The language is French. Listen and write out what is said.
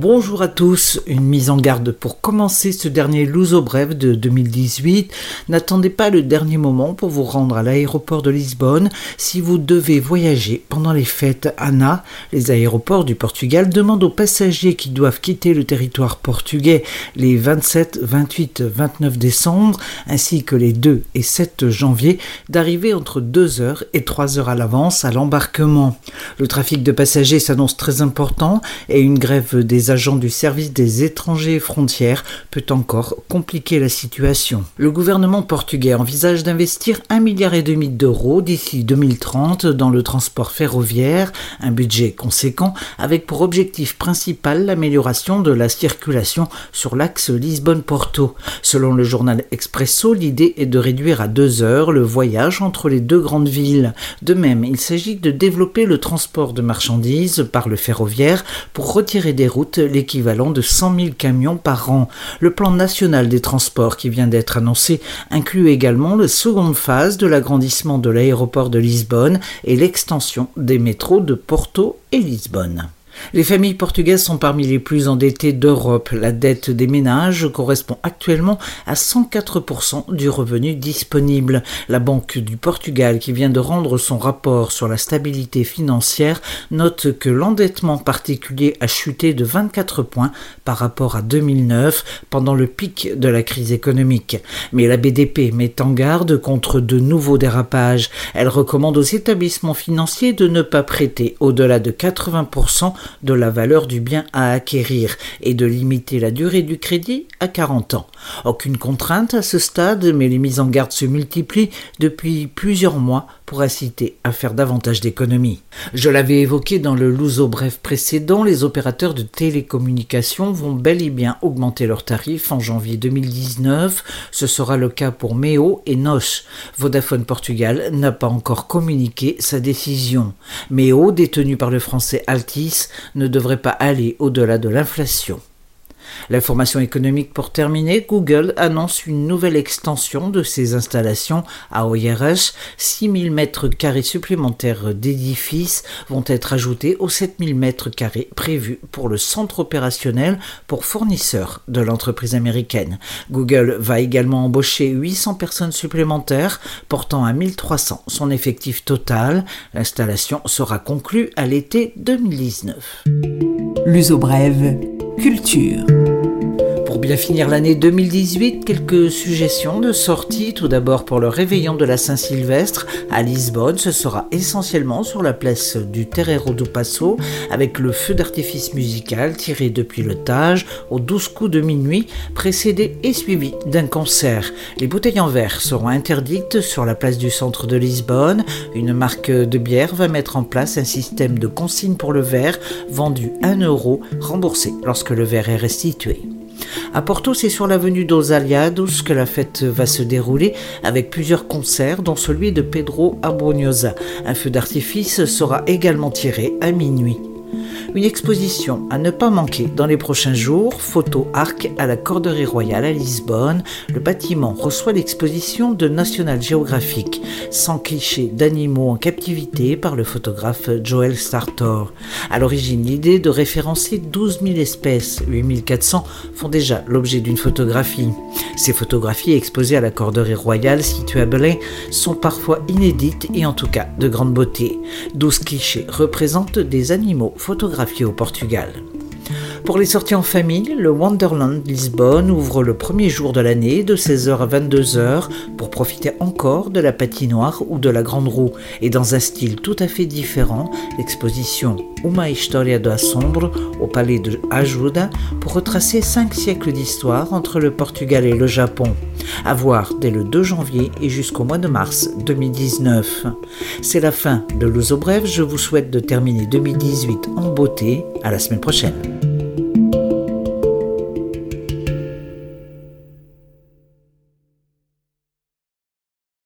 Bonjour à tous, une mise en garde pour commencer ce dernier Luso Bref de 2018. N'attendez pas le dernier moment pour vous rendre à l'aéroport de Lisbonne si vous devez voyager pendant les fêtes ANA. Les aéroports du Portugal demandent aux passagers qui doivent quitter le territoire portugais les 27, 28, 29 décembre ainsi que les 2 et 7 janvier d'arriver entre 2h et 3h à l'avance à l'embarquement. Le trafic de passagers s'annonce très important et une grève des agents du service des étrangers et frontières peut encore compliquer la situation. Le gouvernement portugais envisage d'investir un milliard et demi d'euros d'ici 2030 dans le transport ferroviaire, un budget conséquent avec pour objectif principal l'amélioration de la circulation sur l'axe Lisbonne-Porto. Selon le journal Expresso, l'idée est de réduire à deux heures le voyage entre les deux grandes villes. De même, il s'agit de développer le transport de marchandises par le ferroviaire pour retirer des routes l'équivalent de 100 000 camions par an. Le plan national des transports qui vient d'être annoncé inclut également la seconde phase de l'agrandissement de l'aéroport de Lisbonne et l'extension des métros de Porto et Lisbonne. Les familles portugaises sont parmi les plus endettées d'Europe. La dette des ménages correspond actuellement à 104% du revenu disponible. La Banque du Portugal, qui vient de rendre son rapport sur la stabilité financière, note que l'endettement particulier a chuté de 24 points par rapport à 2009 pendant le pic de la crise économique. Mais la BDP met en garde contre de nouveaux dérapages. Elle recommande aux établissements financiers de ne pas prêter au-delà de 80% de la valeur du bien à acquérir et de limiter la durée du crédit à 40 ans. Aucune contrainte à ce stade, mais les mises en garde se multiplient depuis plusieurs mois pour inciter à faire davantage d'économies. Je l'avais évoqué dans le Luso bref précédent, les opérateurs de télécommunications vont bel et bien augmenter leurs tarifs en janvier 2019. Ce sera le cas pour Meo et Nos. Vodafone Portugal n'a pas encore communiqué sa décision. Meo, détenu par le français Altis, ne devrait pas aller au-delà de l'inflation. L'information économique pour terminer, Google annonce une nouvelle extension de ses installations à OIRH. 6000 mètres carrés supplémentaires d'édifices vont être ajoutés aux 7000 mètres carrés prévus pour le centre opérationnel pour fournisseurs de l'entreprise américaine. Google va également embaucher 800 personnes supplémentaires, portant à 1300 son effectif total. L'installation sera conclue à l'été 2019. L'uso brève, culture. Pour bien finir l'année 2018, quelques suggestions de sortie. Tout d'abord pour le réveillon de la Saint-Sylvestre à Lisbonne, ce sera essentiellement sur la place du Terreiro do Passo avec le feu d'artifice musical tiré depuis le Tage aux 12 coups de minuit, précédé et suivi d'un concert. Les bouteilles en verre seront interdites sur la place du centre de Lisbonne. Une marque de bière va mettre en place un système de consigne pour le verre vendu 1 euro, remboursé lorsque le verre est restitué. À Porto, c'est sur l'avenue dos Aliados que la fête va se dérouler avec plusieurs concerts, dont celui de Pedro Abrunhosa. Un feu d'artifice sera également tiré à minuit. Une exposition à ne pas manquer dans les prochains jours, Photo Arc à la Corderie Royale à Lisbonne. Le bâtiment reçoit l'exposition de National Geographic, sans clichés d'animaux en captivité par le photographe Joel Sartor. À l'origine, l'idée de référencer 12 000 espèces, 8 400 font déjà l'objet d'une photographie. Ces photographies exposées à la Corderie Royale située à Belém sont parfois inédites et en tout cas de grande beauté. 12 clichés représentent des animaux photographiés au Portugal. Pour les sorties en famille, le Wonderland Lisbonne ouvre le premier jour de l'année de 16h à 22h pour profiter encore de la patinoire ou de la grande roue. Et dans un style tout à fait différent, l'exposition Uma História do Assombro au palais de Ajuda pour retracer cinq siècles d'histoire entre le Portugal et le Japon. À voir dès le 2 janvier et jusqu'au mois de mars 2019. C'est la fin de l'Uso Bref. Je vous souhaite de terminer 2018 en beauté. À la semaine prochaine.